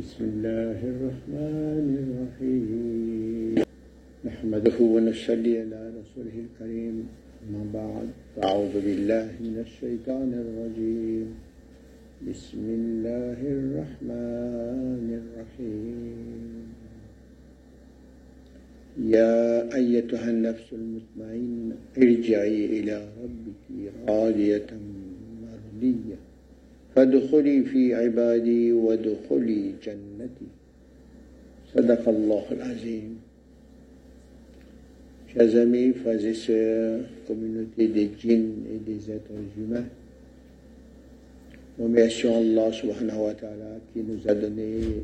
بسم الله الرحمن الرحيم. نحمده ونصلي على رسوله الكريم. أما بعد أعوذ بالله من الشيطان الرجيم. بسم الله الرحمن الرحيم. يا أيتها النفس المطمئنة ارجعي إلى ربك راضية مرضية. فادخلي في عبادي وادخلي جنتي صدق الله العظيم Chers amis, frères et sœurs, communauté des djinns et des êtres humains, nous remercions Allah subhanahu wa ta'ala qui nous a donné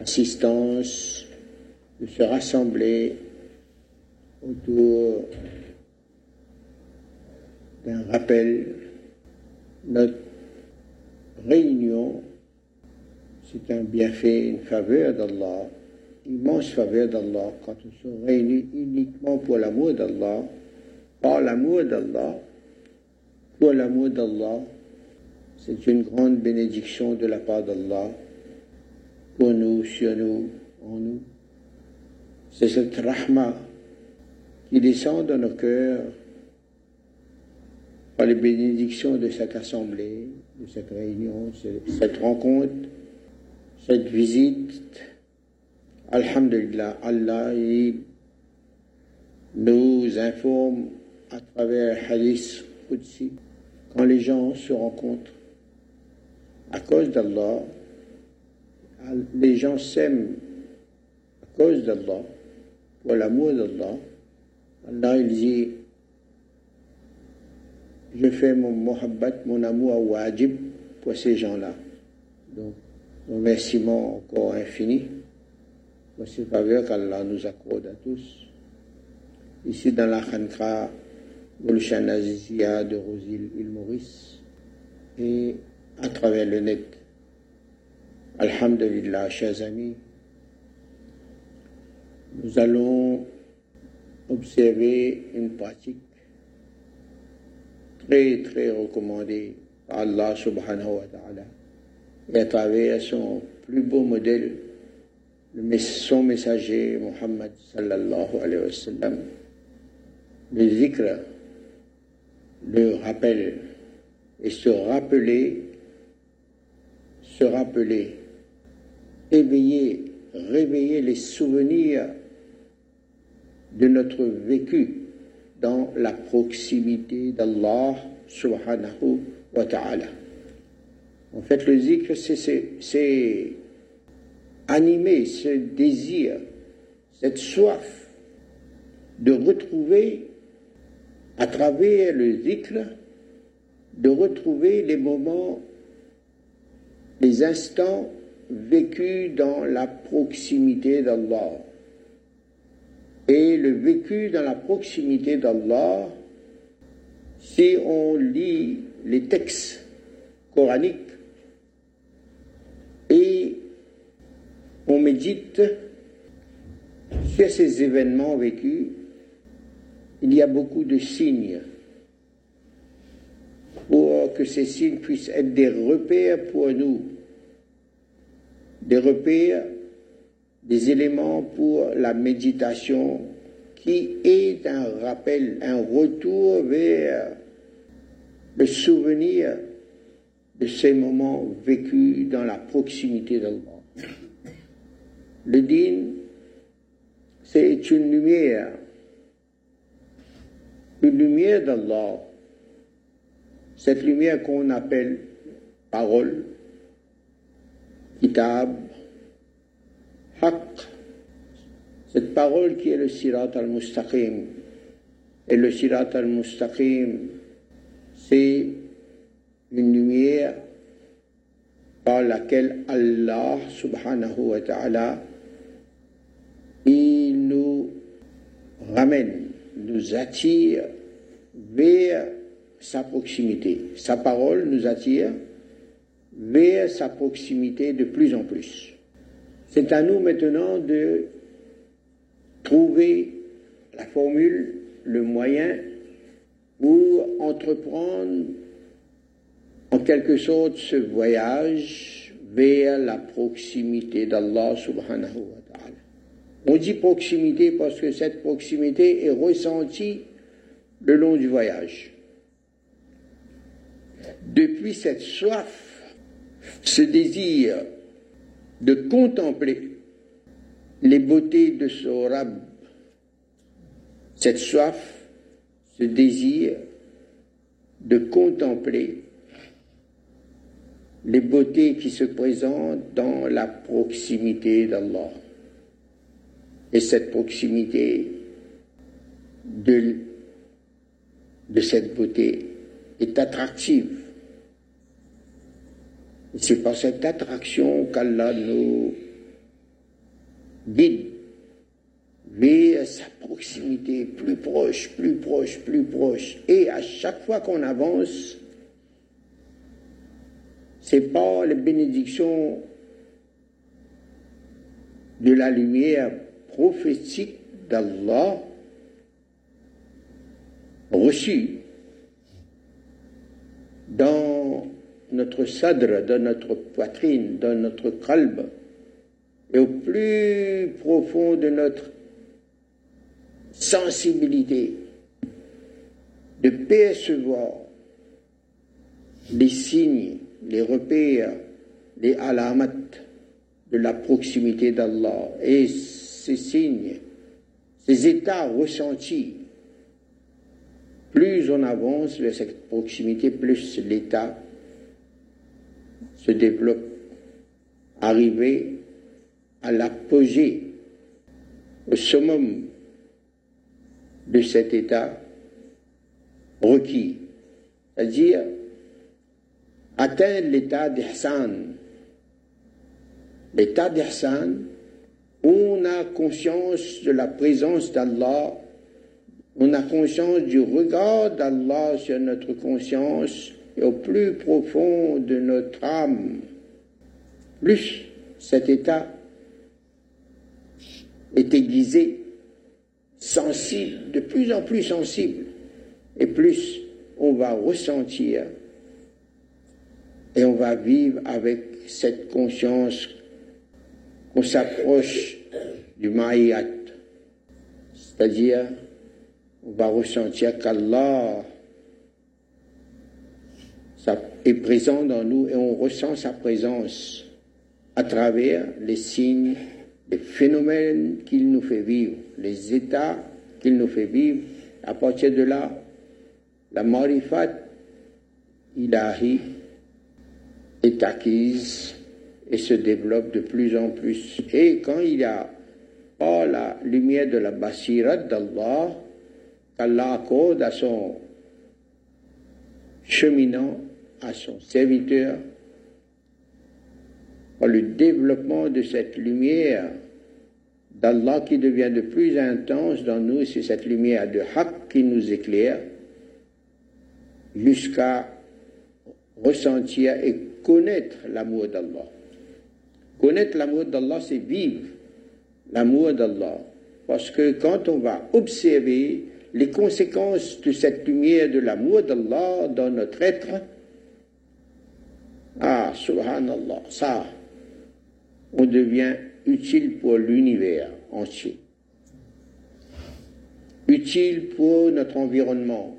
assistance de se rassembler autour d'un rappel. Notre réunion, c'est un bienfait, une faveur d'Allah, immense faveur d'Allah quand nous sommes réunis uniquement pour l'amour d'Allah, par l'amour d'Allah, pour l'amour d'Allah. C'est une grande bénédiction de la part d'Allah pour nous, sur nous, en nous. C'est cette rahma qui descend dans nos cœurs par les bénédictions de cette assemblée, de cette réunion, cette rencontre, cette visite. Alhamdulillah, Allah nous informe à travers Hadith Qudsi quand les gens se rencontrent à cause d'Allah, les gens s'aiment à cause d'Allah, pour l'amour d'Allah. Allah il dit je fais mon mohabbat, mon amour wajib pour ces gens-là. Donc, remerciement encore infini pour ces faveurs qu'Allah nous accorde à tous. Ici dans la Khankra, Gulshan Azizia de Rosil il Maurice et à travers le net. Alhamdulillah, chers amis, nous allons observer une pratique très très recommandée par Allah subhanahu wa ta'ala. Et à travers son plus beau modèle, son messager Muhammad sallallahu alayhi wa sallam, le zikr, le rappel et se rappeler, se rappeler, éveiller, réveiller les souvenirs de notre vécu dans la proximité d'Allah subhanahu wa ta'ala. En fait, le zikr, c'est animer ce désir, cette soif de retrouver à travers le zikr, de retrouver les moments, les instants vécus dans la proximité d'Allah. Et le vécu dans la proximité d'Allah, si on lit les textes coraniques et on médite sur ces événements vécus, il y a beaucoup de signes pour que ces signes puissent être des repères pour nous, des repères des éléments pour la méditation qui est un rappel, un retour vers le souvenir de ces moments vécus dans la proximité d'Allah. Le din, c'est une lumière, une lumière d'Allah, cette lumière qu'on appelle parole, kitab, haq, cette parole qui est le sirat al-mustaqim. Et le sirat al-mustaqim, c'est une lumière par laquelle Allah subhanahu wa ta'ala, il nous ramène, nous attire vers sa proximité. Sa parole nous attire vers sa proximité de plus en plus. C'est à nous maintenant de trouver la formule, le moyen pour entreprendre en quelque sorte ce voyage vers la proximité d'Allah subhanahu wa ta'ala. On dit proximité parce que cette proximité est ressentie le long du voyage. Depuis cette soif, ce désir de contempler les beautés de ce Rab, cette soif, ce désir de contempler les beautés qui se présentent dans la proximité d'Allah. Et cette proximité de cette beauté est attractive. C'est par cette attraction qu'Allah nous guide vers sa proximité plus proche, plus proche, plus proche. Et à chaque fois qu'on avance, c'est pas les bénédictions de la lumière prophétique d'Allah reçue dans notre sadr, dans notre poitrine, dans notre qalb, et au plus profond de notre sensibilité, de percevoir les signes, les repères, les alamat de la proximité d'Allah et ces signes, ces états ressentis. Plus on avance vers cette proximité, plus l'état se développe, arriver à l'apogée, au summum de cet état requis, c'est-à-dire atteindre l'état d'Ihsan. L'état d'Ihsan, on a conscience de la présence d'Allah, on a conscience du regard d'Allah sur notre conscience et au plus profond de notre âme. Plus cet état est aiguisé, sensible, de plus en plus sensible, et plus on va ressentir et on va vivre avec cette conscience qu'on s'approche du maïat, c'est-à-dire on va ressentir qu'Allah est présent dans nous et on ressent sa présence à travers les signes, les phénomènes qu'il nous fait vivre, les états qu'il nous fait vivre. À partir de là, la marifat ilahi est acquise et se développe de plus en plus. Et quand il y a pas la lumière de la basirat d'Allah, qu'Allah accorde à son cheminant, à son serviteur, par le développement de cette lumière d'Allah qui devient de plus intense dans nous, c'est cette lumière de Haqq qui nous éclaire, jusqu'à ressentir et connaître l'amour d'Allah. Connaître l'amour d'Allah, c'est vivre l'amour d'Allah. Parce que quand on va observer les conséquences de cette lumière de l'amour d'Allah dans notre être, ah, subhanallah, ça, on devient utile pour l'univers entier, utile pour notre environnement,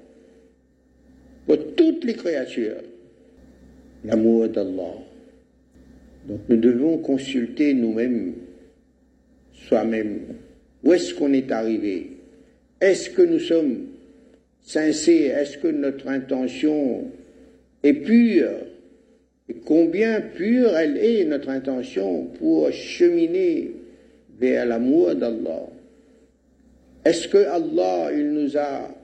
pour toutes les créatures, l'amour d'Allah. Donc nous devons consulter nous-mêmes, soi-même, où est-ce qu'on est arrivé? Est-ce que nous sommes sincères? Est-ce que notre intention est pure? Combien pure elle est notre intention pour cheminer vers l'amour d'Allah. Est-ce que Allah, il nous a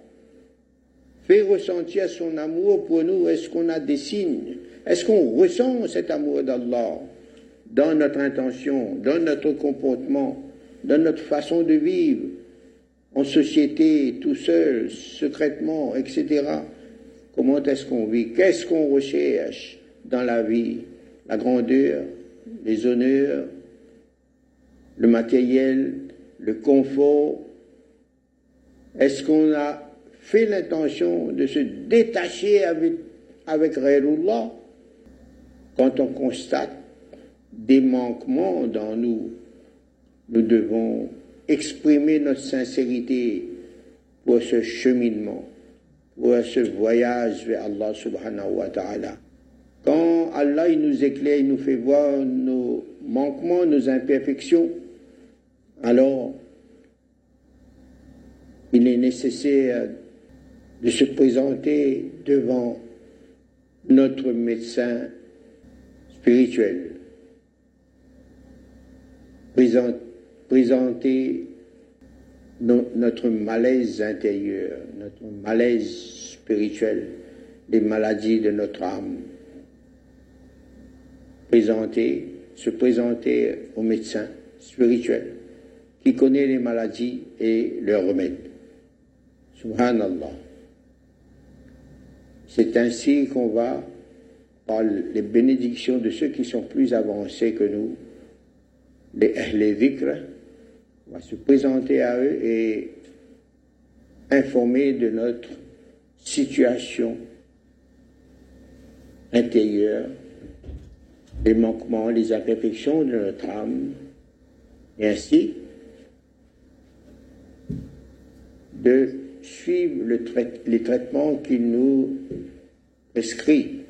fait ressentir son amour pour nous? Est-ce qu'on a des signes? Est-ce qu'on ressent cet amour d'Allah dans notre intention, dans notre comportement, dans notre façon de vivre, en société, tout seul, secrètement, etc. Comment est-ce qu'on vit? Qu'est-ce qu'on recherche? Dans la vie la grandeur, les honneurs, le matériel, le confort Est-ce qu'on a fait l'intention de se détacher avec, avec quand on constate des manquements dans nous, nous devons exprimer notre sincérité pour ce cheminement, pour ce voyage vers Allah subhanahu wa ta'ala. Quand Allah il nous éclaire, il nous fait voir nos manquements, nos imperfections, alors il est nécessaire de se présenter devant notre médecin spirituel, présenter notre malaise intérieur, notre malaise spirituel, les maladies de notre âme. Se présenter au médecin spirituel qui connaît les maladies et leurs remèdes. Subhanallah. C'est ainsi qu'on va, par les bénédictions de ceux qui sont plus avancés que nous, les vikr, on va se présenter à eux et informer de notre situation intérieure, les manquements, les imperfections de notre âme, et ainsi de suivre les traitements qu'il nous prescrit.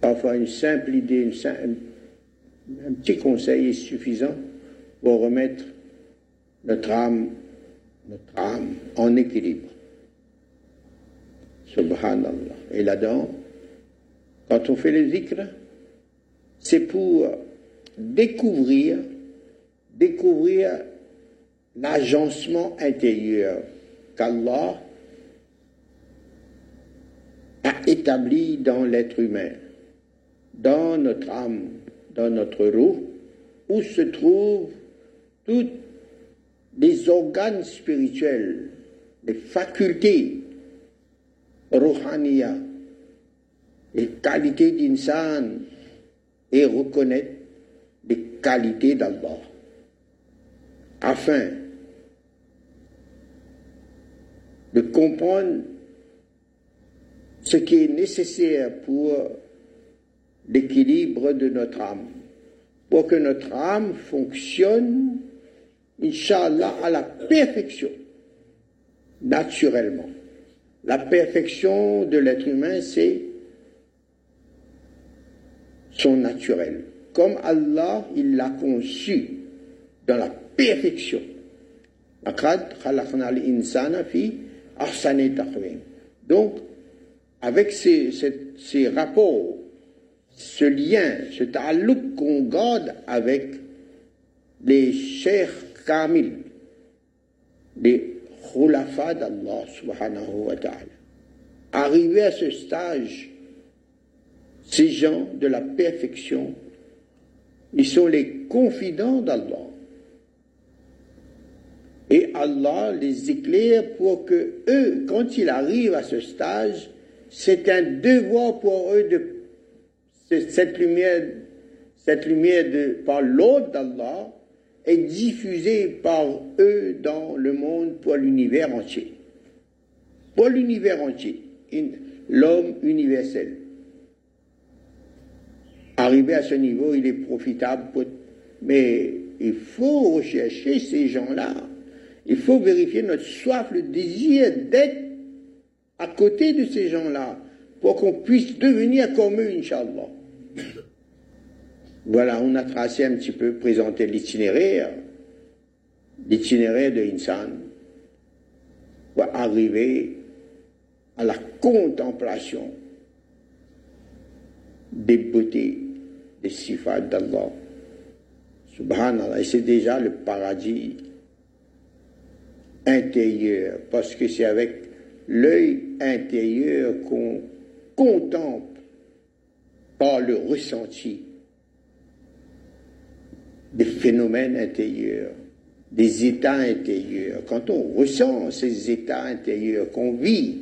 Parfois, une simple idée, un petit conseil est suffisant pour remettre notre âme, en équilibre. Subhanallah. Et là-dedans, quand on fait le zikr, c'est pour découvrir, découvrir l'agencement intérieur qu'Allah a établi dans l'être humain, dans notre âme, dans notre roue, où se trouvent tous les organes spirituels, les facultés rohaniya, les qualités d'insan et reconnaître les qualités d'Allah, afin de comprendre ce qui est nécessaire pour l'équilibre de notre âme, pour que notre âme fonctionne, Inch'Allah, à la perfection, naturellement. La perfection de l'être humain, c'est son naturel. Comme Allah, il l'a conçu dans la perfection. Donc, avec ces, rapports, ce lien, ce ta'alluq qu'on garde avec les chers kamil, les khulafa d'Allah subhanahu wa ta'ala. Arrivés à ce stage, ces gens de la perfection, ils sont les confidents d'Allah. Et Allah les éclaire pour que eux, quand ils arrivent à ce stage, c'est un devoir pour eux de cette lumière, cette lumière de, par l'ordre d'Allah est diffusée par eux dans le monde pour l'univers entier. Pour l'univers entier, l'homme universel. Arrivé à ce niveau, il est profitable, mais il faut rechercher ces gens-là. Il faut vérifier notre soif, le désir d'être à côté de ces gens-là pour qu'on puisse devenir comme eux, Inch'Allah. Voilà, on a tracé un petit peu, présenté l'itinéraire, l'itinéraire de Insan pour arriver à la contemplation des beautés, des sifat d'Allah. Subhanallah, et c'est déjà le paradis intérieur, parce que c'est avec l'œil intérieur qu'on contemple par le ressenti des phénomènes intérieurs, des états intérieurs. Quand on ressent ces états intérieurs, qu'on vit,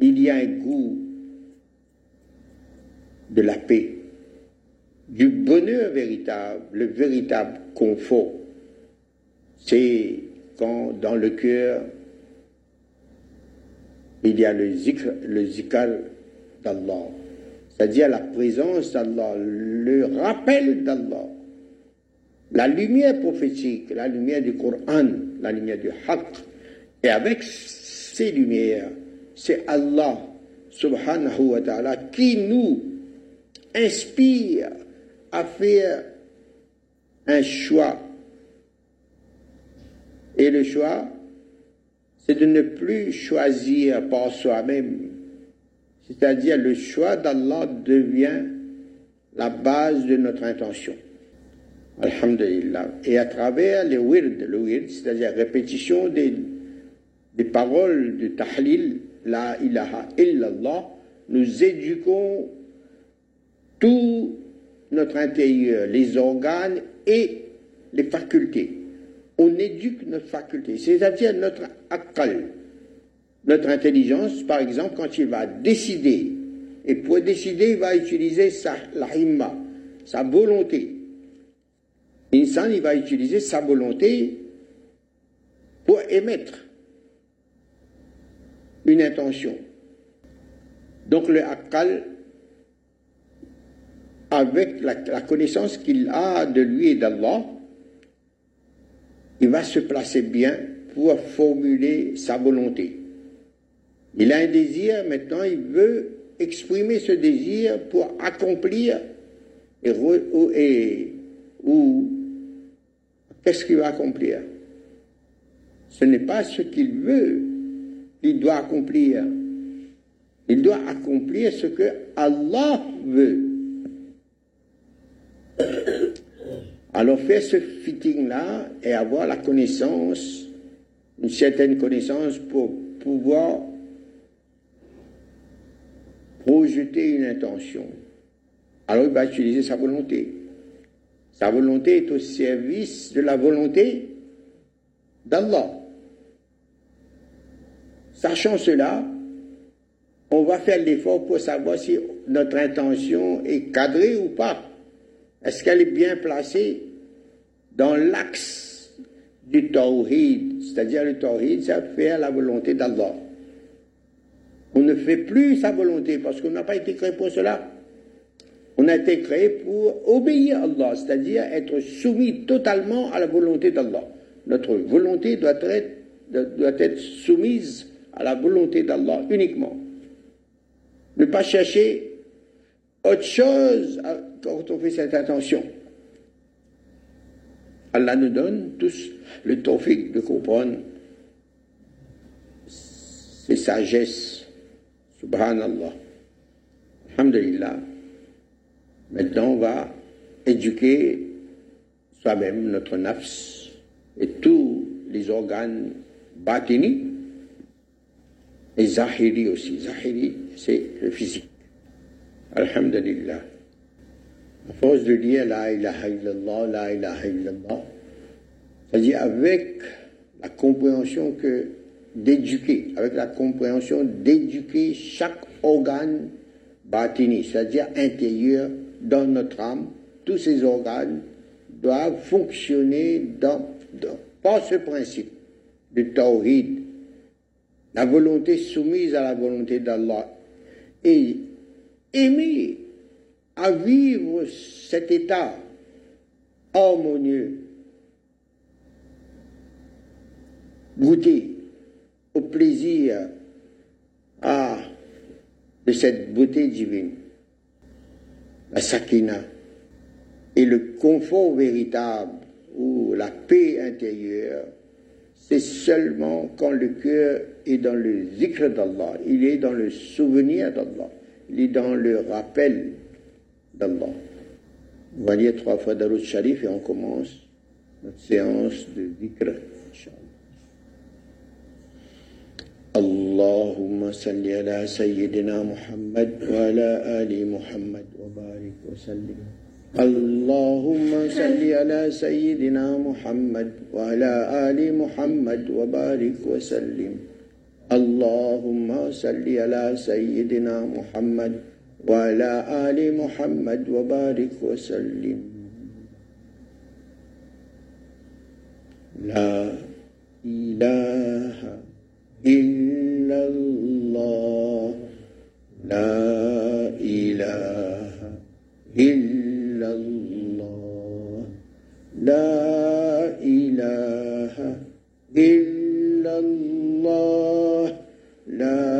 il y a un goût de la paix, du bonheur véritable, le véritable confort. C'est quand dans le cœur, il y a le zikr, zikr d'Allah. c'est-à-dire la présence d'Allah, le rappel d'Allah, la lumière prophétique, la lumière du Coran, la lumière du Haqq. Et avec ces lumières, c'est Allah subhanahu wa ta'ala qui nous inspire à faire un choix. Et le choix, c'est de ne plus choisir par soi-même. C'est-à-dire le choix d'Allah devient la base de notre intention. Alhamdulillah. Et à travers les wird, le wird, c'est-à-dire répétition des, des paroles de tahlil, la ilaha illallah, nous éduquons tout notre intérieur, les organes et les facultés. On éduque notre faculté, c'est-à-dire notre akal, notre intelligence, par exemple, quand il va décider. Et pour décider, il va utiliser sa, la himma, sa volonté. L'insan, il va utiliser sa volonté pour émettre une intention. Donc le akal, avec la, connaissance qu'il a de lui et d'Allah, il va se placer bien pour formuler sa volonté. Il a un désir, maintenant il veut exprimer ce désir pour accomplir et, et ou qu'est-ce qu'il va accomplir? Ce n'est pas ce qu'il veut qu'il doit accomplir. Il doit accomplir ce que Allah veut. Alors faire ce fitting-là et avoir la connaissance, une certaine connaissance pour pouvoir projeter une intention. Alors il va utiliser sa volonté. Sa volonté est au service de la volonté d'Allah. Sachant cela, on va faire l'effort pour savoir si notre intention est cadrée ou pas. Est-ce qu'elle est bien placée? Dans l'axe du tawhid C'est-à-dire le tawhid, c'est faire la volonté d'Allah. On ne fait plus sa volonté parce qu'on n'a pas été créé pour cela. On a été créé pour obéir à Allah, c'est-à-dire être soumis totalement à la volonté d'Allah. Notre volonté doit être, doit être soumise à la volonté d'Allah uniquement. Ne pas chercher autre chose quand on fait cette intention. Allah nous donne tous le tawfiq de comprendre ses sagesses. Subhanallah. Alhamdulillah. Maintenant, on va éduquer soi-même, notre nafs, et tous les organes batini, et zahiri aussi. Zahiri, c'est le physique. Alhamdulillah. À force de dire La ilaha illallah, La ilaha illallah, c'est-à-dire avec la compréhension que d'éduquer, avec la compréhension d'éduquer chaque organe batini, c'est-à-dire intérieur dans notre âme, tous ces organes doivent fonctionner dans, par ce principe de tawhid, la volonté soumise à la volonté d'Allah, et aimer à vivre cet état. Harmonieux, goûter au plaisir à, de cette beauté divine. La sakina, et le confort véritable ou la paix intérieure, c'est seulement quand le cœur est dans le zikr d'Allah, il est dans le souvenir d'Allah, il est dans le rappel d'Allah. On va lire trois fois Darut Sharif et on commence notre séance de zikr, اللهم صل على سيدنا محمد وعلى آل محمد وبارك وسلم اللهم صل على سيدنا محمد وعلى آل محمد وبارك وسلم اللهم صل على سيدنا محمد وعلى آل محمد وبارك وسلم. لا إله إلا الله. لا إله إلا الله. لا إله إلا الله. لا إله إلا الله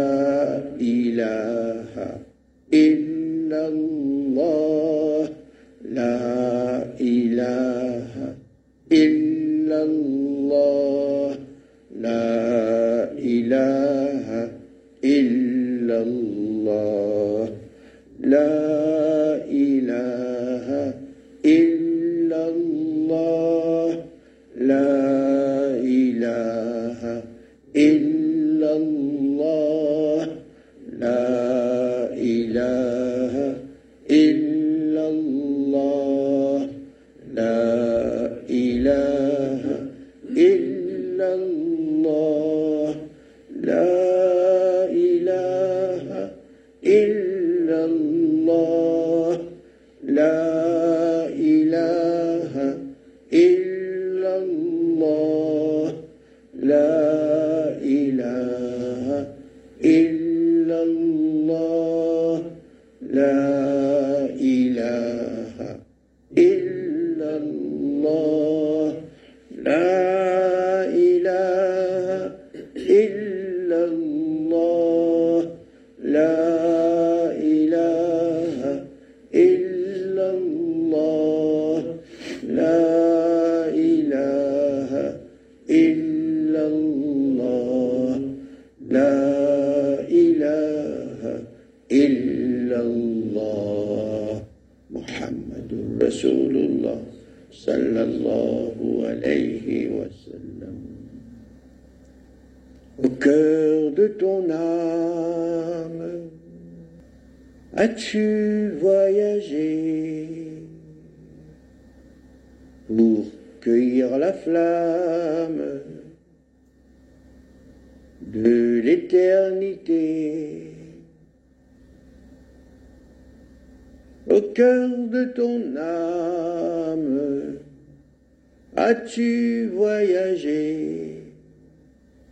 voyagé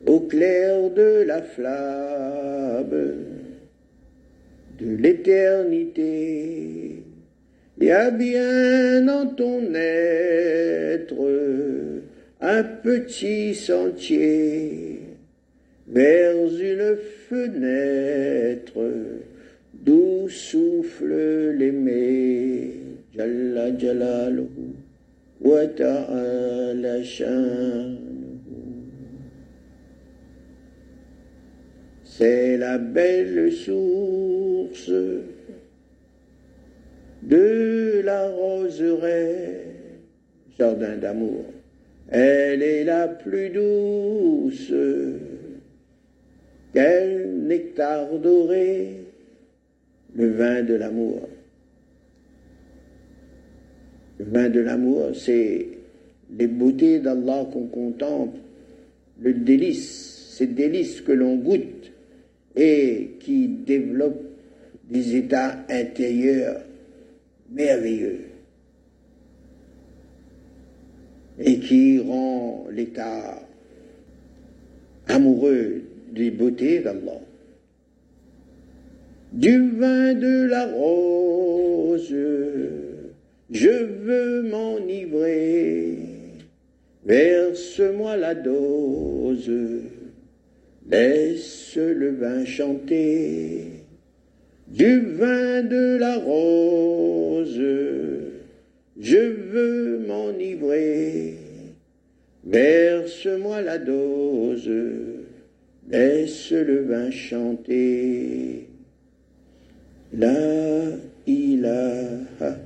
au clair de la flamme de l'éternité. Il y a bien dans ton être un petit sentier vers une fenêtre d'où souffle l'aimé. C'est la belle source de la roseraie, jardin d'amour. Elle est la plus douce, quel nectar doré, le vin de l'amour. Le vin de l'amour, c'est les beautés d'Allah qu'on contemple, le délice, ces délices que l'on goûte et qui développent des états intérieurs merveilleux et qui rend l'état amoureux des beautés d'Allah. Du vin de la rose, je veux m'enivrer, verse-moi la dose, laisse le vin chanter. Du vin de la rose, je veux m'enivrer, verse-moi la dose, laisse le vin chanter. La ilaha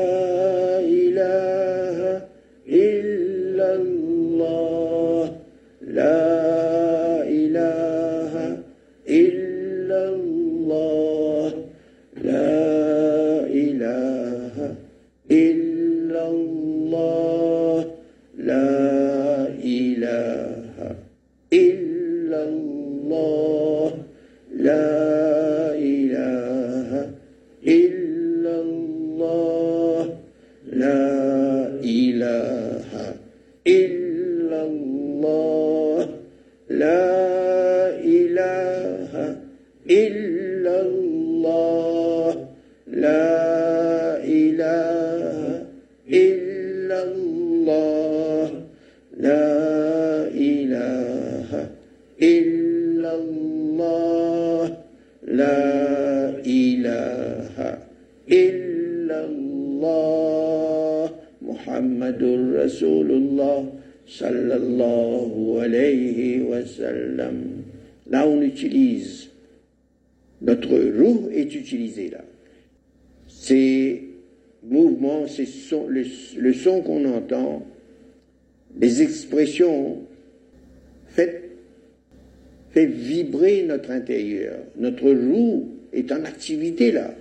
Notre roue est en activité là.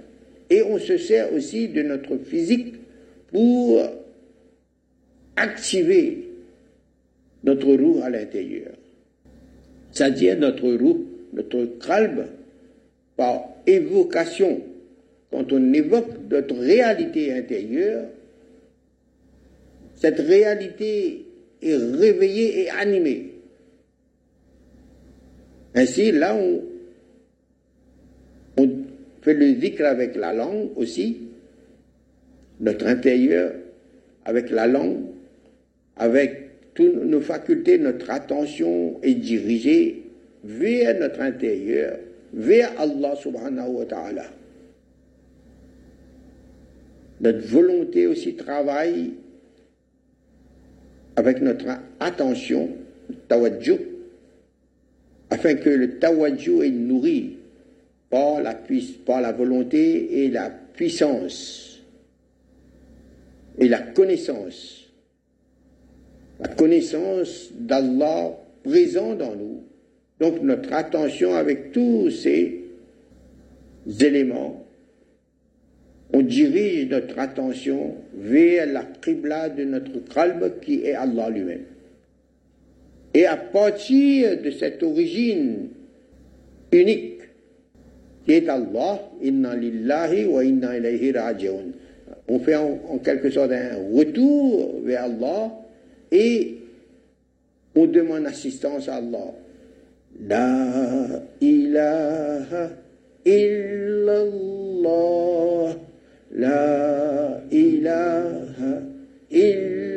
Et on se sert aussi de notre physique pour activer notre roue à l'intérieur. C'est-à-dire notre roue, notre kralb, par évocation. Quand on évoque notre réalité intérieure, cette réalité est réveillée et animée. Ainsi, là, on fait le zikr avec la langue aussi, notre intérieur, avec la langue, avec toutes nos facultés, notre attention est dirigée vers notre intérieur, vers Allah subhanahu wa ta'ala. Notre volonté aussi travaille avec notre attention, tawajjuh, afin que le tawadju est nourri par la, volonté et la puissance et la connaissance. La connaissance d'Allah présent dans nous. Donc notre attention avec tous ces éléments, on dirige notre attention vers la qibla de notre qalb qui est Allah lui-même. Et à partir de cette origine unique, est Allah, inna lillahi wa inna ilayhi raji'un. On fait en, quelque sorte un retour vers Allah et on demande assistance à Allah. La ilaha illallah. La ilaha illallah.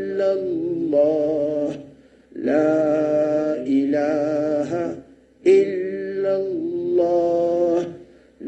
لا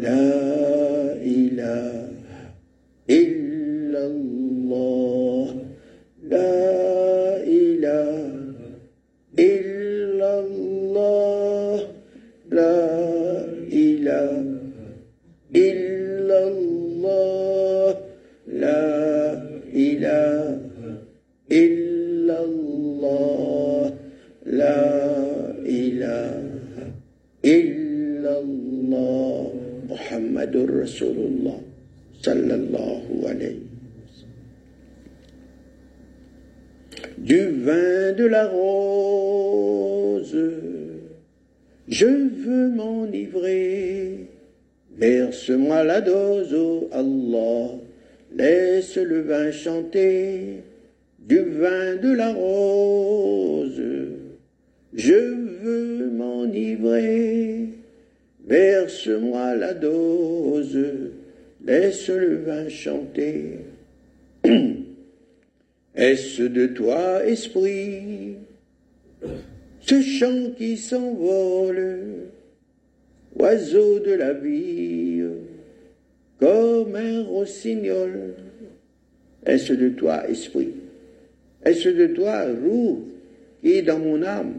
لا vie, comme un rossignol. Est-ce de toi, esprit? Est-ce de toi, roux, qui est dans mon âme?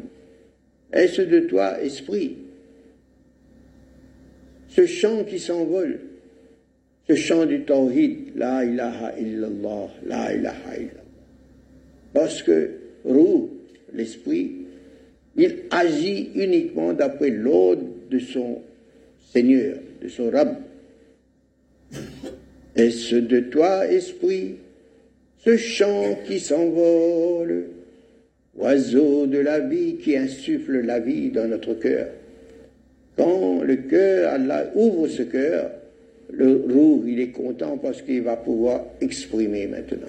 Est-ce de toi, esprit? Ce chant qui s'envole, ce chant du tawhid, la ilaha illallah, la ilaha illallah. Parce que roux, l'esprit, il agit uniquement d'après l'ordre de son Seigneur, de son Rab. Est-ce de toi, esprit, ce chant qui s'envole, oiseau de la vie qui insuffle la vie dans notre cœur? Quand le cœur, Allah ouvre ce cœur, le roux, il est content parce qu'il va pouvoir exprimer maintenant.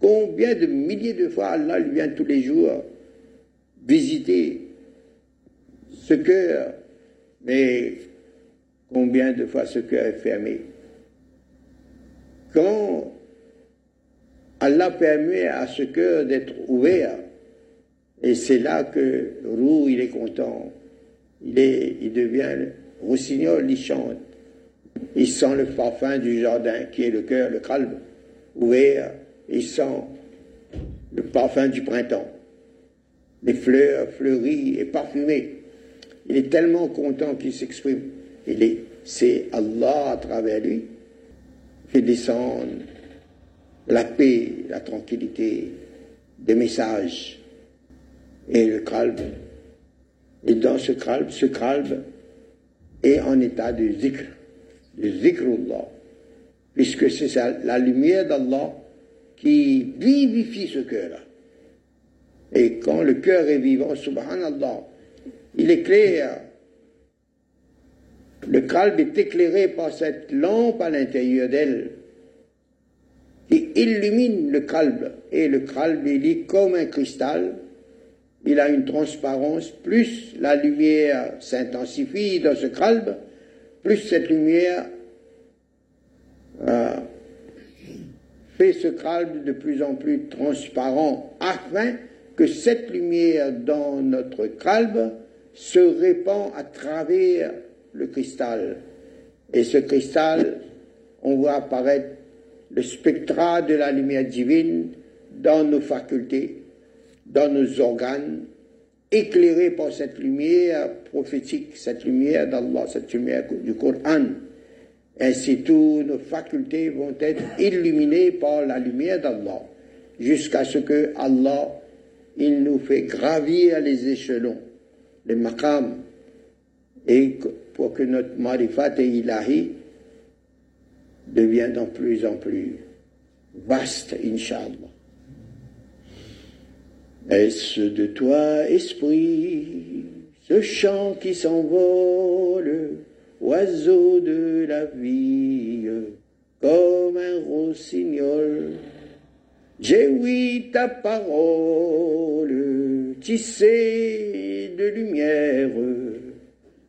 Combien de milliers de fois Allah lui vient tous les jours visiter ce cœur, mais combien de fois ce cœur est fermé. Quand Allah permet à ce cœur d'être ouvert, et c'est là que roux, il est content, il, est, il devient rossignol, il chante, il sent le parfum du jardin qui est le cœur, le calme ouvert, il sent le parfum du printemps, les fleurs fleuries et parfumées. Il est tellement content qu'il s'exprime. C'est Allah à travers lui qui descend la paix, la tranquillité, des messages et le calme. Et dans ce calme, ce calme est en état de zikr, de zikrullah, puisque c'est la lumière d'Allah qui vivifie ce cœur-là. Et quand le cœur est vivant, subhanallah, il est clair. Le calme est éclairé par cette lampe à l'intérieur d'elle qui illumine le calme. Et le calme, il est comme un cristal. Il a une transparence. Plus la lumière s'intensifie dans ce calme, plus cette lumière euh, fait ce calme de plus en plus transparent afin que cette lumière dans notre calme se répand à travers le cristal. Et ce cristal, on voit apparaître le spectra de la lumière divine dans nos facultés, dans nos organes, éclairé par cette lumière prophétique, cette lumière d'Allah, cette lumière du Coran. Ainsi, toutes nos facultés vont être illuminées par la lumière d'Allah, jusqu'à ce que Allah, il nous fait gravir les échelons, les maqams, et pour que notre marifat et ilahi devient de plus en plus vaste, Inch'Allah. Est-ce de toi, esprit, ce chant qui s'envole, oiseau de la vie, comme un rossignol? J'ai ouï ta parole, tissée de lumière,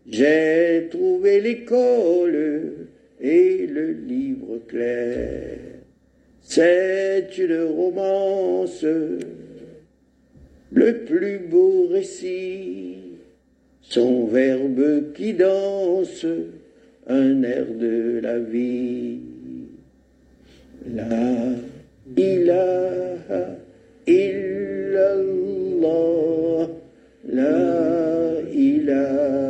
j'ai trouvé l'école et le livre clair. C'est une romance, le plus beau récit, son verbe qui danse, un air de la vie. La ilaha illallah, la ilaha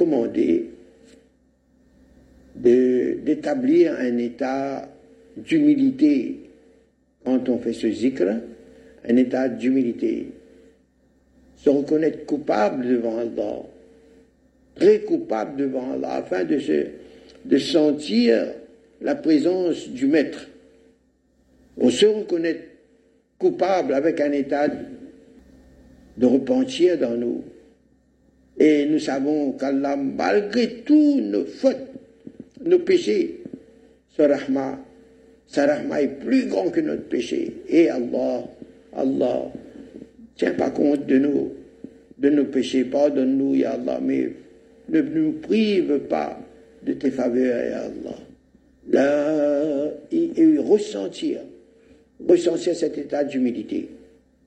recommandé d'établir un état d'humilité quand on fait ce zikr, un état d'humilité. Se reconnaître coupable devant Allah, très coupable devant Allah, afin de, se, de sentir la présence du Maître. On se reconnaît coupable avec un état de repentir dans nous. Et nous savons qu'Allah, malgré tous nos fautes, nos péchés, sa rahma, sa rahma est plus grand que notre péché. Et Allah, Allah, tient pas compte de nous, de nos péchés. Pardonne-nous, Ya Allah, mais ne nous prive pas de tes faveurs, Ya Allah. Là, et ressentir, ressentir cet état d'humilité.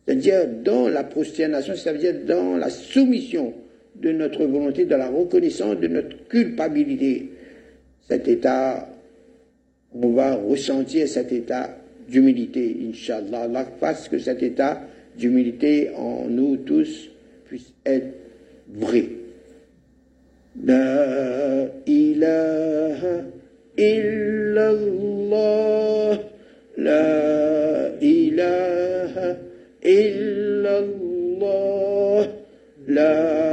C'est-à-dire dans la prosternation, c'est-à-dire dans la soumission de notre volonté, de la reconnaissance de notre culpabilité. Cet état, on va ressentir cet état d'humilité, Inch'Allah. Allah fasse que cet état d'humilité en nous tous puisse être vrai. La la ilaha illallah, la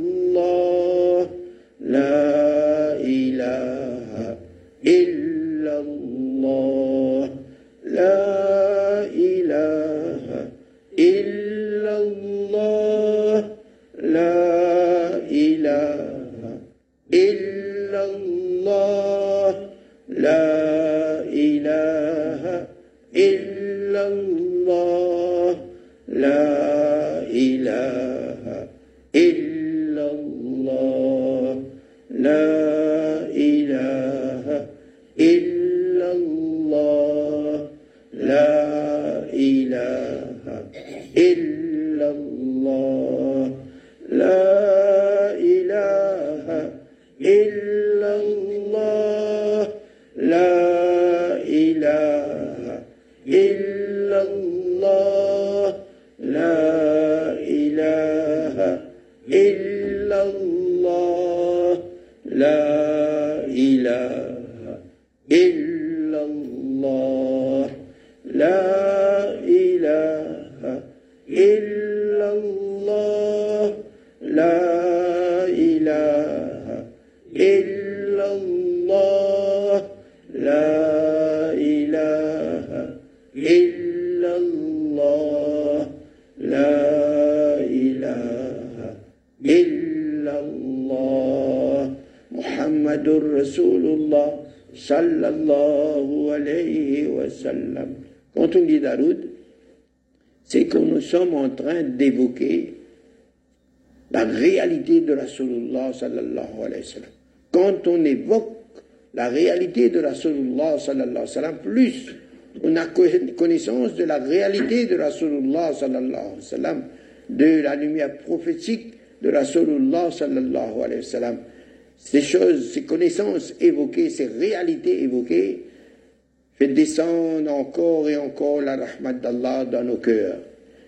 إلا d'évoquer la réalité de Rasulullah sallallahu alayhi wa. Quand on évoque la réalité de Rasulullah sallallahu alayhi wa plus on a connaissance de la réalité de Rasulullah sallallahu de la lumière prophétique de Rasulullah sallallahu alayhi wa. Ces choses, ces connaissances évoquées, ces réalités évoquées, fait descendre encore et encore la rahmat d'Allah dans nos cœurs.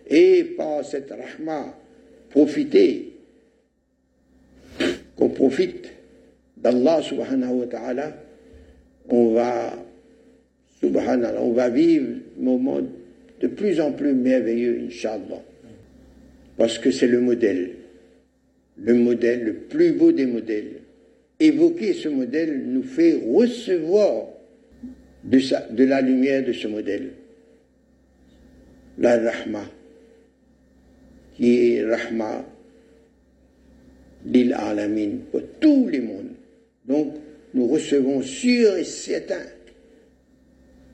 Et par cette rahma, profiter, qu'on profite d'Allah subhanahu wa ta'ala, on va, subhanallah, on va vivre un moment de plus en plus merveilleux, Inch'Allah. Parce que c'est le modèle, le modèle, le plus beau des modèles. Évoquer ce modèle nous fait recevoir de, de la lumière de ce modèle. La rahma, qui est rahma l'île alamin pour tous les mondes. Donc, nous recevons sûr et certain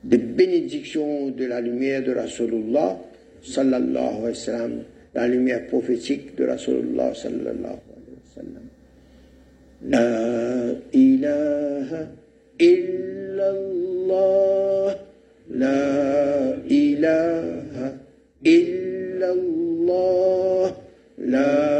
des bénédictions de la lumière de Rasulullah sallallahu alayhi wa sallam, la lumière prophétique de Rasulullah sallallahu alayhi wa sallam. La ilaha illallah, la ilaha illallah, الله. لا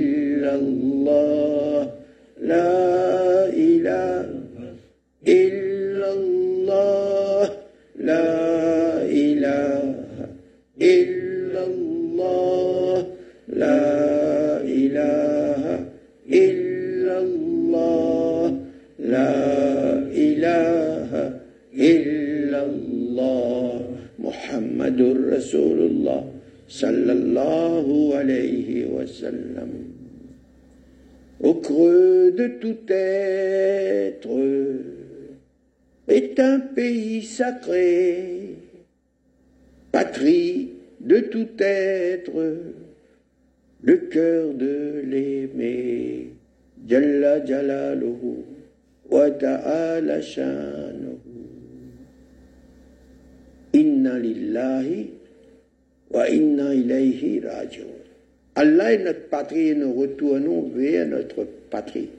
Muhammadur Rasulullah sallallahu alayhi wa sallam. Au creux de tout être est un pays sacré, patrie de tout être, le cœur de l'aimer, Jalla Jalaluhu, wa ta'ala shanuhu. Inna lillahi wa inna ilayhi rajiun. Allah est notre patrie et nous retournons vers notre patrie.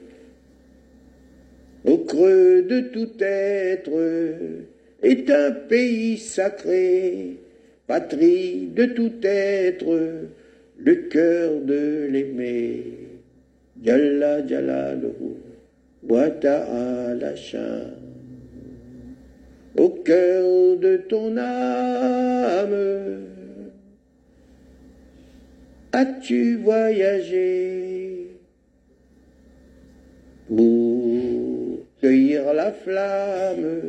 Au creux de tout être est un pays sacré, patrie de tout être, le cœur de l'aimer. Jalla Jalaluhu wa ta'ala. Au cœur de ton âme, as-tu voyagé pour cueillir la flamme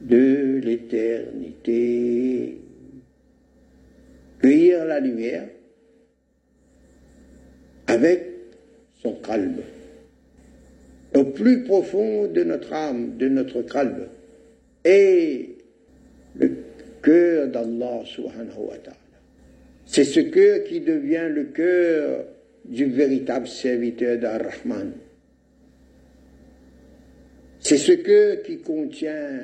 de l'éternité, cueillir la lumière avec son calme, au plus profond de notre âme, de notre calme, et le cœur d'Allah subhanahu wa ta'ala. C'est ce cœur qui devient le cœur du véritable serviteur d'Ar-Rahman. C'est ce cœur qui contient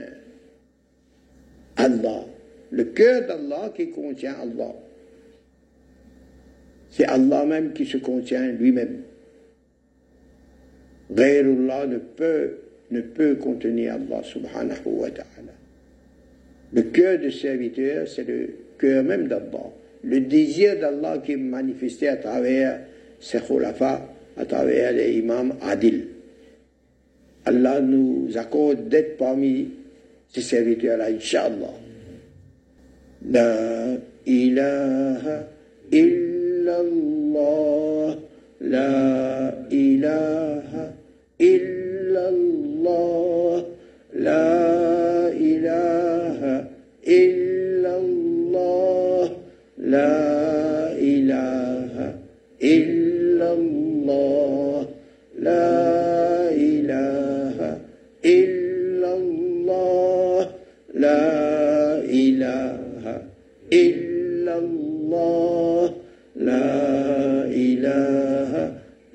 Allah, le cœur d'Allah qui contient Allah. C'est Allah même qui se contient lui-même. Ghairullah ne peut, ne peut contenir Allah subhanahu wa ta'ala. Le cœur de serviteur, c'est le cœur même d'Allah. Le désir d'Allah qui est manifesté à travers ses khulafa, à travers les imams adil. Allah nous accorde d'être parmi ces serviteurs-là, Inch'Allah. La ilaha illallah, la ilaha illallah, la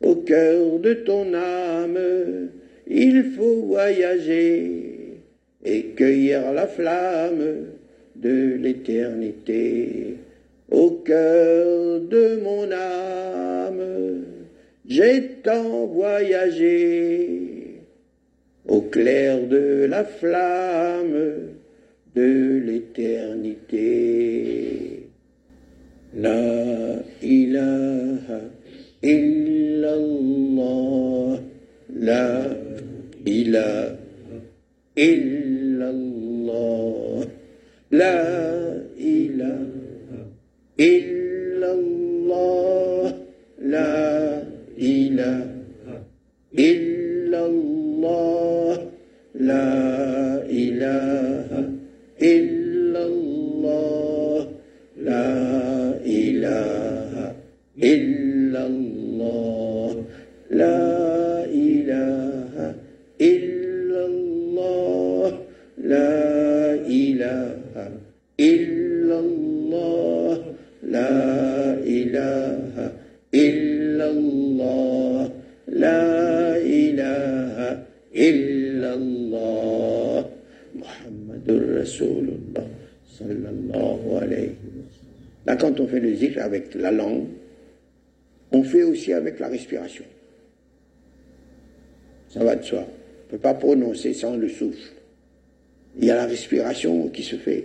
Au cœur de ton âme, il faut voyager et cueillir la flamme de l'éternité au cœur de mon âme. J'ai tant voyagé au clair de la flamme de l'éternité. La ilaha illallah, la ilaha illallah, la ilaha illallah, la ilaha illallah, la illallah, Muhammadur Rasulullah sallallahu alayhi wa. Là, quand on fait le zikr avec la langue, on fait aussi avec la respiration. Ça va de soi. On ne peut pas prononcer sans le souffle. Il y a la respiration qui se fait.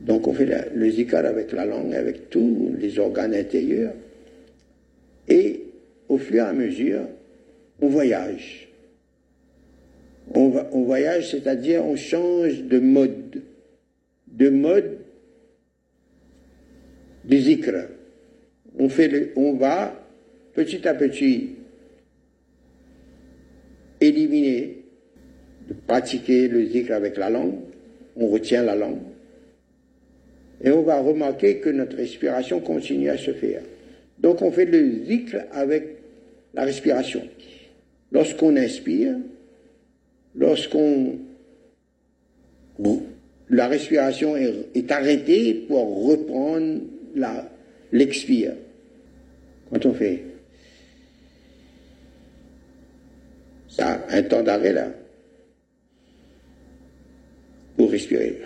Donc on fait le zikr avec la langue, avec tous les organes intérieurs. Et au fur et à mesure, on voyage. On, voyage, c'est-à-dire on change de mode. De mode du zikr. On, va petit à petit éliminer, pratiquer le zikr avec la langue. On retient la langue. Et on va remarquer que notre respiration continue à se faire. Donc on fait le zikr avec la respiration. Lorsqu'on inspire, lorsqu'on la respiration est, est arrêtée pour reprendre la- l'expire. Quand on fait ça, un temps d'arrêt là, pour respirer.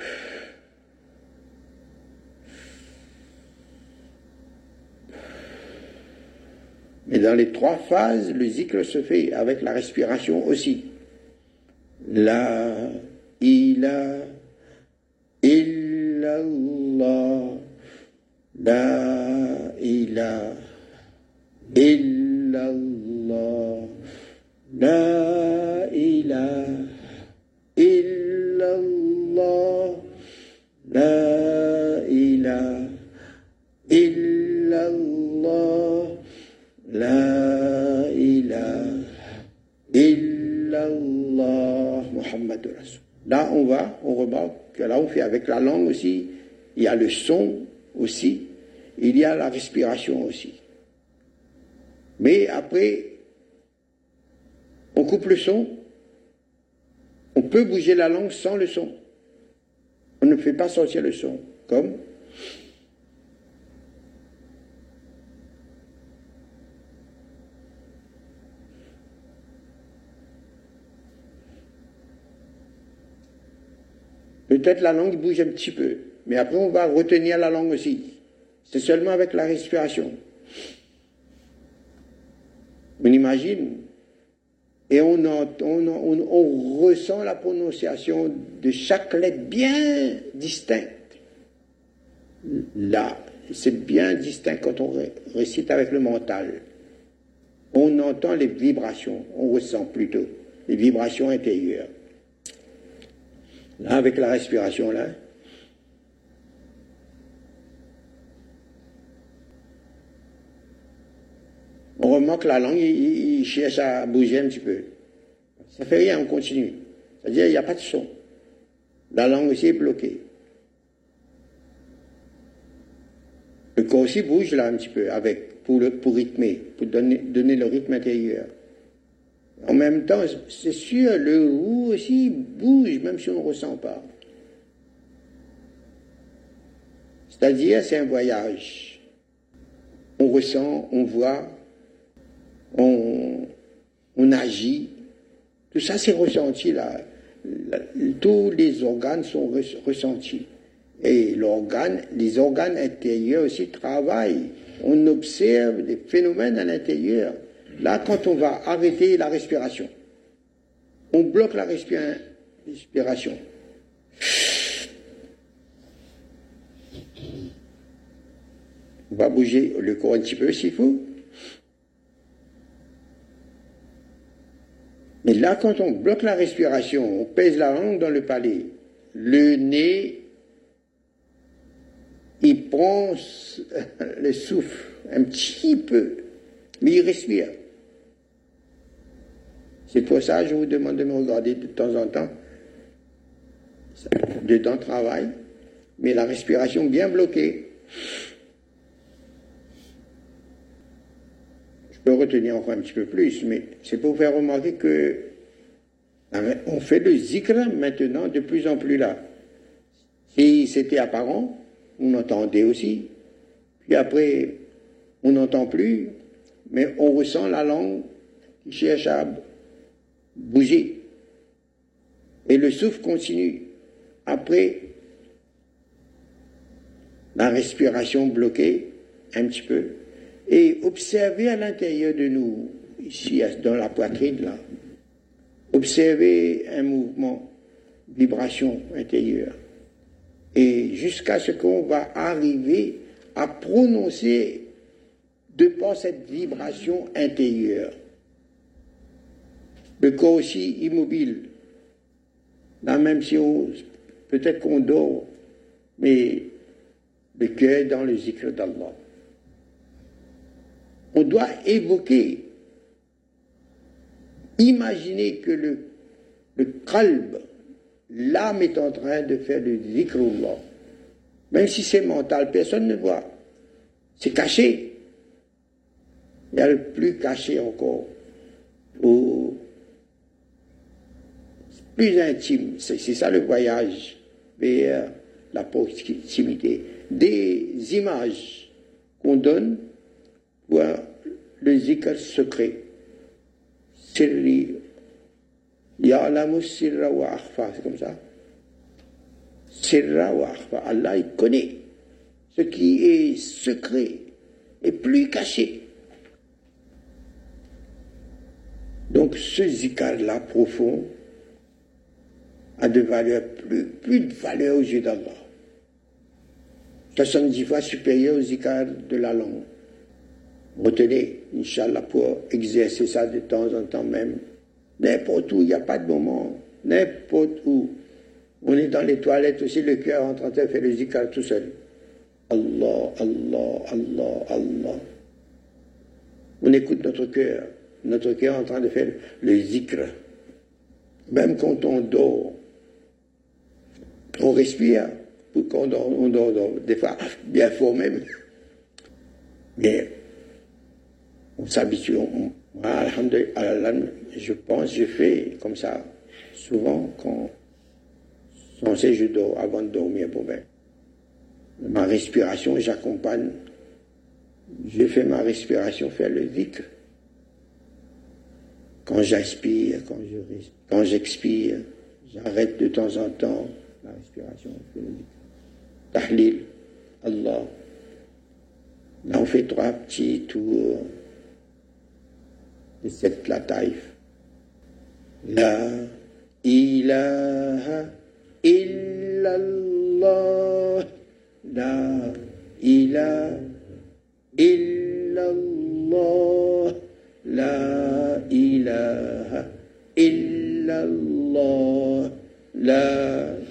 Mais dans les trois phases, le zikr se fait avec la respiration aussi. La ilaha illallah. La ilaha illallah. La ilaha illallah. La La ilaha illallah Muhammad Rasul. Là, on va, on remarque que là, on fait avec la langue aussi, il y a le son aussi, il y a la respiration aussi. Mais après, on coupe le son, on peut bouger la langue sans le son. On ne fait pas sortir le son, comme Peut-être la langue bouge un petit peu, mais après on va retenir la langue aussi. C'est seulement avec la respiration. On imagine et on, ressent la prononciation de chaque lettre bien distincte. Là, c'est bien distinct quand on ré- récite avec le mental. On entend les vibrations, on ressent plutôt les vibrations intérieures. Là, avec la respiration, là. On remarque la langue, il, cherche à bouger un petit peu. Ça fait rien, on continue. C'est-à-dire, il n'y a pas de son. La langue aussi est bloquée. Le corps aussi bouge là un petit peu avec, pour, pour rythmer, pour donner, donner le rythme intérieur. En même temps, c'est sûr, le roux aussi bouge, même si on ne ressent pas. C'est-à-dire, c'est un voyage. On ressent, on voit, on, agit. Tout ça, c'est ressenti là. tous les organes sont ressentis. Et les organes intérieurs aussi travaillent. On observe des phénomènes à l'intérieur. Là, quand on va arrêter la respiration, on bloque la respiration. On va bouger le corps un petit peu s'il faut. Mais là, quand on bloque la respiration, on pèse la langue dans le palais, le nez, il prend le souffle un petit peu, mais il respire. C'est pour ça que je vous demande de me regarder de temps en temps. Dedans travail, mais la respiration bien bloquée. Je peux retenir encore un petit peu plus, mais c'est pour faire remarquer que on fait le zikr maintenant de plus en plus là. Si c'était apparent, on entendait aussi. Puis après, on n'entend plus, mais on ressent la langue qui cherche à bouger. Et le souffle continue. Après, la respiration bloquée, un petit peu, et observer à l'intérieur de nous, ici dans la poitrine, là, observer un mouvement, vibration intérieure, et jusqu'à ce qu'on va arriver à prononcer de par cette vibration intérieure. Le corps aussi immobile, là même si on, peut-être qu'on dort, mais le cœur dans le zikr d'Allah on doit évoquer, imaginer que le, le l'âme est en train de faire le zikrullah. Même si c'est mental, personne ne voit. C'est caché. Il y a le plus caché encore. Plus intime. C'est ça le voyage vers la proximité. Des images qu'on donne le zikr secret. Sirri. Ya'lamu sirra wa akhfa. C'est comme ça. Sirra wa akhfa. Allah, il connaît ce qui est secret et plus caché. Donc ce zikr-là profond a de valeur, plus, de valeur aux yeux d'Allah. 70 fois supérieur au zikr de la langue. Retenez, Inch'Allah, pour exercer ça de temps en temps même. N'importe où, il n'y a pas de moment. N'importe où. On est dans les toilettes aussi, le cœur en train de faire le zikr tout seul. Allah, Allah, Allah, Allah. On écoute notre cœur. Notre cœur en train de faire le zikr. Même quand on dort, on respire. Quand on dort, on dort, des fois bien fort même. Mais on s'habitue. Je pense, je fais comme ça souvent quand sait je dors avant de dormir pour Ma respiration, j'accompagne. Je fais ma respiration faire le dhikr. Quand j'inspire, quand j'expire, j'arrête de temps en temps fais le dhikr. Tahlil, Allah. Là, on fait trois petits tours de cette lataïf. La ilaha illallah. La ilaha illallah. La ilaha illallah. La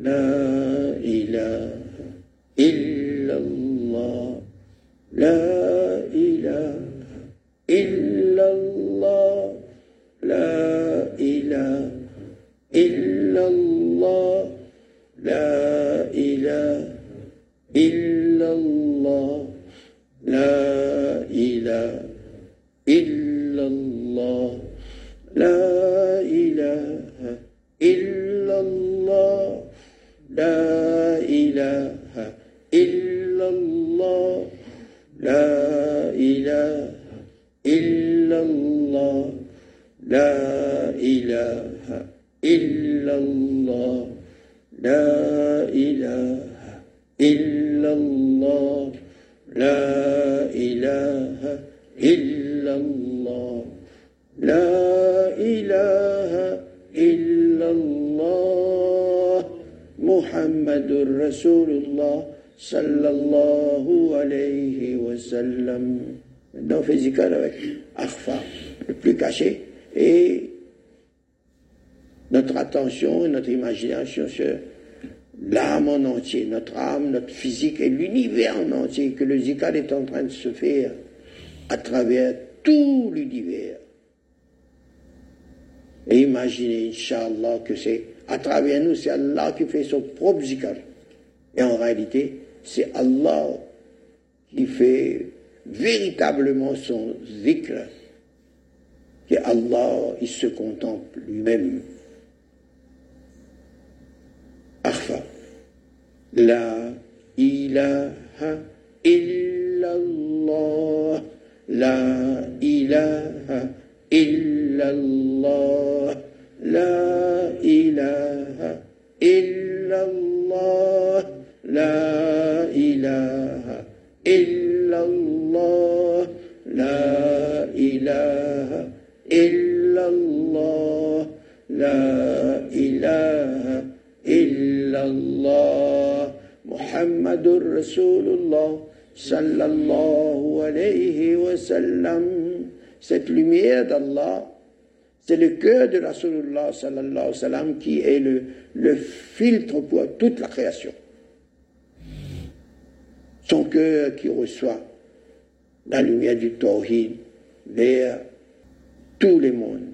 لا لا إله إلا الله. لا إله إلا الله. لا إله إلا الله. لا إله إلا الله. محمد رسول الله صلى الله عليه وسلم. Maintenant, zikar avec Arfa, le plus caché, et notre attention et notre imagination sur l'âme en entier, notre âme, notre physique et l'univers en entier, que le zikar est en train de se faire à travers tout l'univers. Et imaginez, Inch'Allah, que c'est à travers nous, c'est Allah qui fait son propre zikar. Et en réalité, c'est Allah qui fait véritablement son zikr. Et Allah, il se contemple lui-même. Arfa. La ilaha illallah. La ilaha illallah. La ilaha illallah. La ilaha illallah. La ilaha لا إله إلا الله محمد رسول الله صلى الله عليه وسلم cette lumière d'Allah c'est le cœur de Rasulullah sallallahu alayhi wa sallam qui est le, le filtre pour toute la création son cœur qui reçoit la lumière du Tawhid vers tous les mondes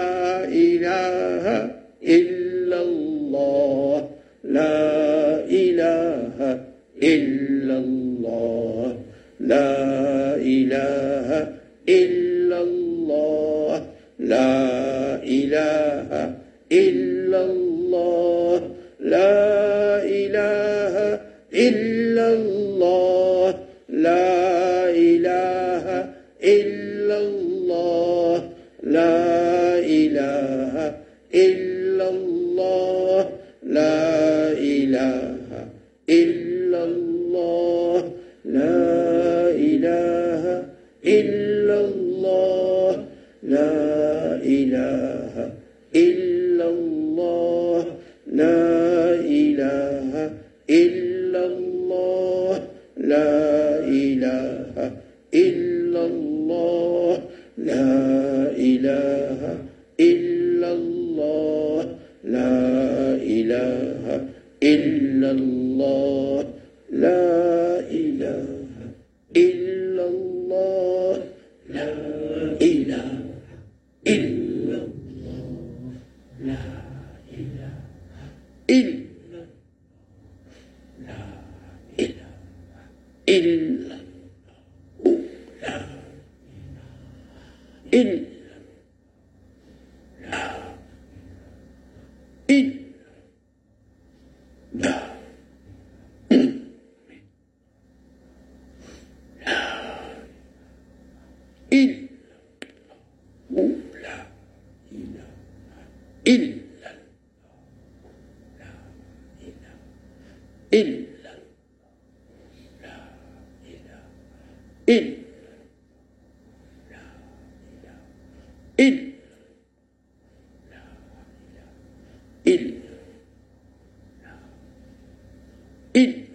一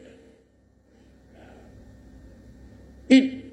一。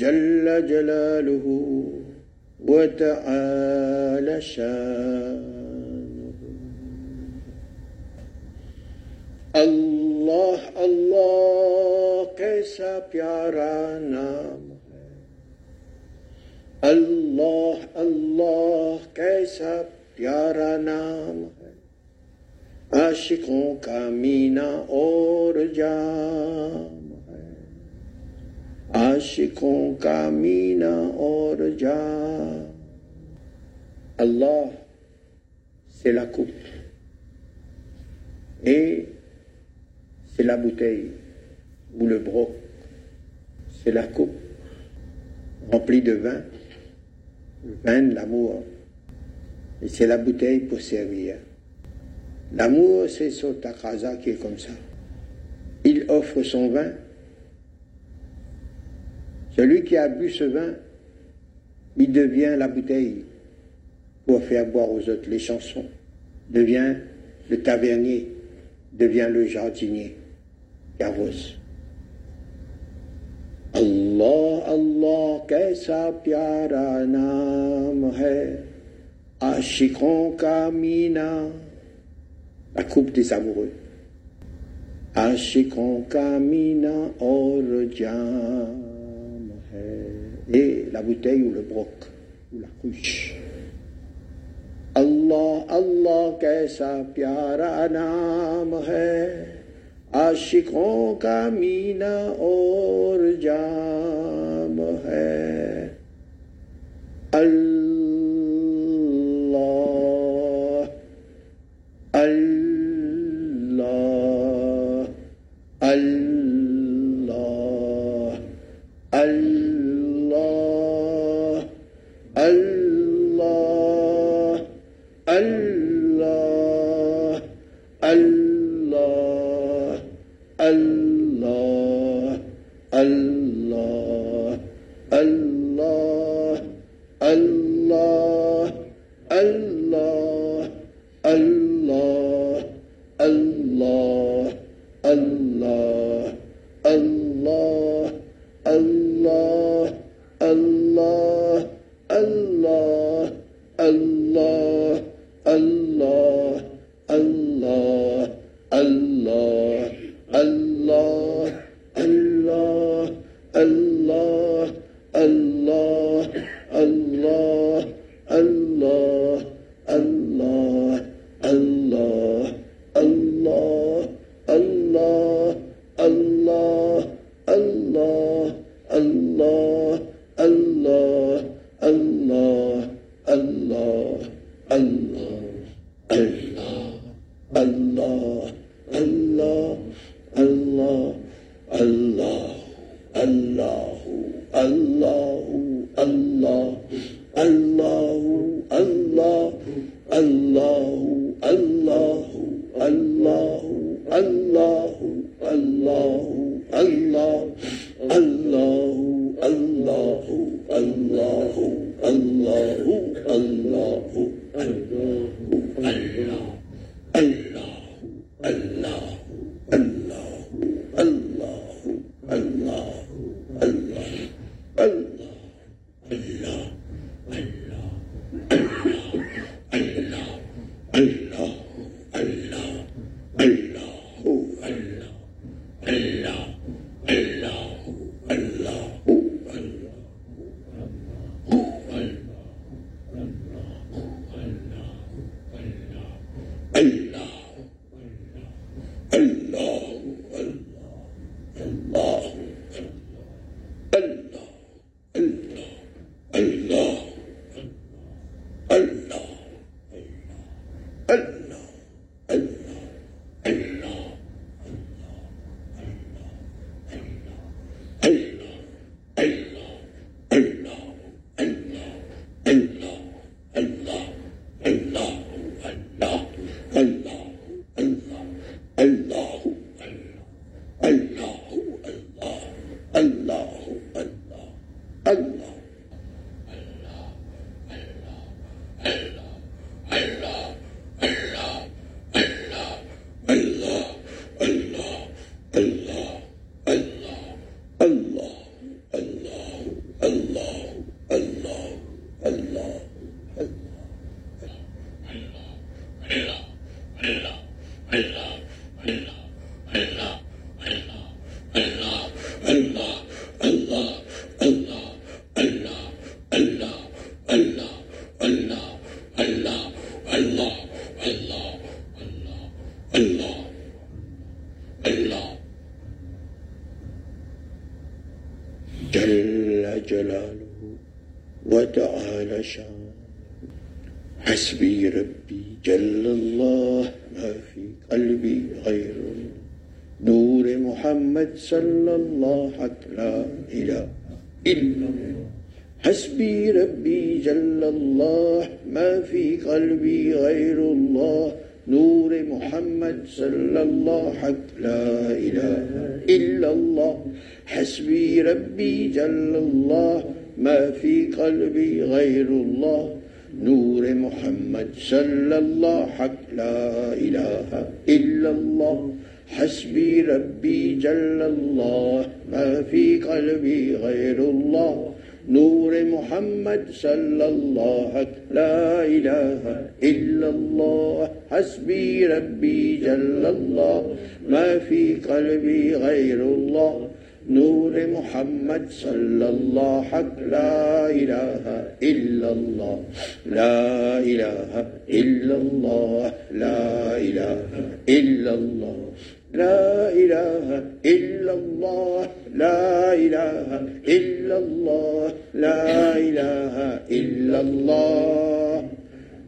جل جلاله وتعالى شانه الله الله कैसा प्यारा नाम है अल्लाह अल्लाह कैसा प्यारा नाम है आशिकों का मीना और जाम عاشقوں کا مینا اور جا Allah, c'est la coupe et c'est la bouteille ou le broc, c'est la coupe remplie de vin, le vin l'amour, et c'est la bouteille pour servir. L'amour, c'est Sotakaza qui est comme ça. Il offre son vin Celui qui a bu ce vin, il devient la bouteille pour faire boire aux autres les chansons. Devient le tavernier, devient le jardinier. Yavos. Allah, Allah, कैसा प्यारा नाम है आशिकों का Meena la coupe des amoureux. Ashikon kamina or jam et la bouteille ou le broc ou la couche. Allah, Allah, कैसा प्यारा नाम है आशिकों का मीना और जाम है अल्लाह إلا حسبي ربي جل الله ما في قلبي غير الله نور محمد صلى الله حق لا إله إلا الله. حسبي ربي جل الله ما في قلبي غير الله نور محمد صلى الله حق لا إله إلا الله. حسبي ربي جل الله. ما في قلبي غير الله. نور محمد صلى الله لا إله إلا الله. حسبي ربي جل الله. ما في قلبي غير الله. نور محمد صلى الله حق لا إله إلا الله. لا إله إلا الله. لا إله إلا الله. لا إله إلا الله لا إله إلا الله لا إله إلا الله.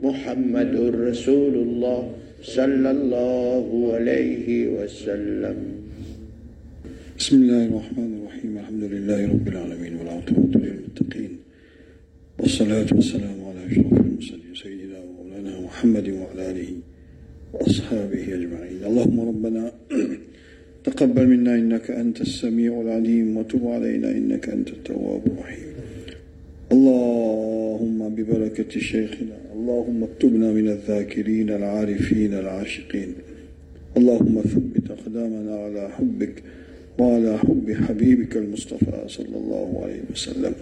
محمد رسول الله صلى الله عليه وسلم. بسم الله الرحمن الرحيم. الحمد لله رب العالمين والعاقبة للمتقين. والصلاة والسلام على أشرف المرسلين سيدنا ومولانا محمد وعلى آله وأصحابه أجمعين. اللهم ربنا تقبل منا إنك أنت السميع العليم وتب علينا إنك أنت التواب الرحيم. اللهم ببركة شيخنا اللهم اكتبنا من الذاكرين العارفين العاشقين. اللهم ثبت أقدامنا على حبك وعلى حب حبيبك المصطفى صلى الله عليه وسلم.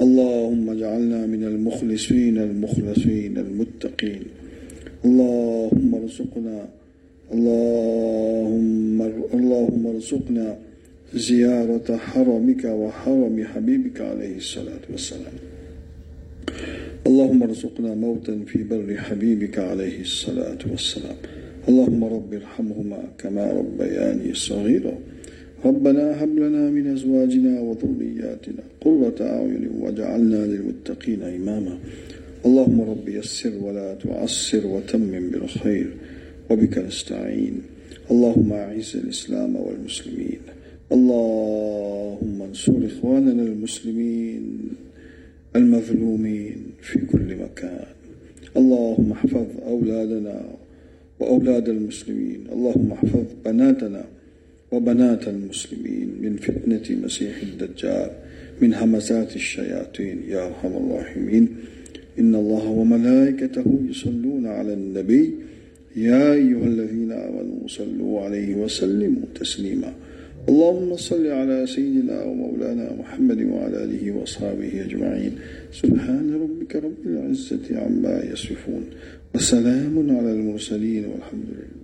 اللهم اجعلنا من المخلصين المخلصين المتقين. اللهم ارزقنا اللهم اللهم ارزقنا زيارة حرمك وحرم حبيبك عليه الصلاة والسلام. اللهم ارزقنا موتا في بر حبيبك عليه الصلاة والسلام. اللهم رب ارحمهما كما ربياني صغيرا. ربنا هب لنا من أزواجنا وذرياتنا قرة أعين واجعلنا للمتقين إماما. اللهم رب يسر ولا تعسر وتمم بالخير وبك نستعين. اللهم أعز الإسلام والمسلمين. اللهم انصر إخواننا المسلمين المظلومين في كل مكان. اللهم احفظ أولادنا وأولاد المسلمين. اللهم احفظ بناتنا وبنات المسلمين من فتنة مسيح الدجال من همزات الشياطين يا أرحم الراحمين. إن الله وملائكته يصلون على النبي. يا أيها الذين آمنوا صلوا عليه وسلموا تسليما. اللهم صل على سيدنا ومولانا محمد وعلى آله وأصحابه أجمعين. سبحان ربك رب العزة عما يصفون. وسلام على المرسلين والحمد لله.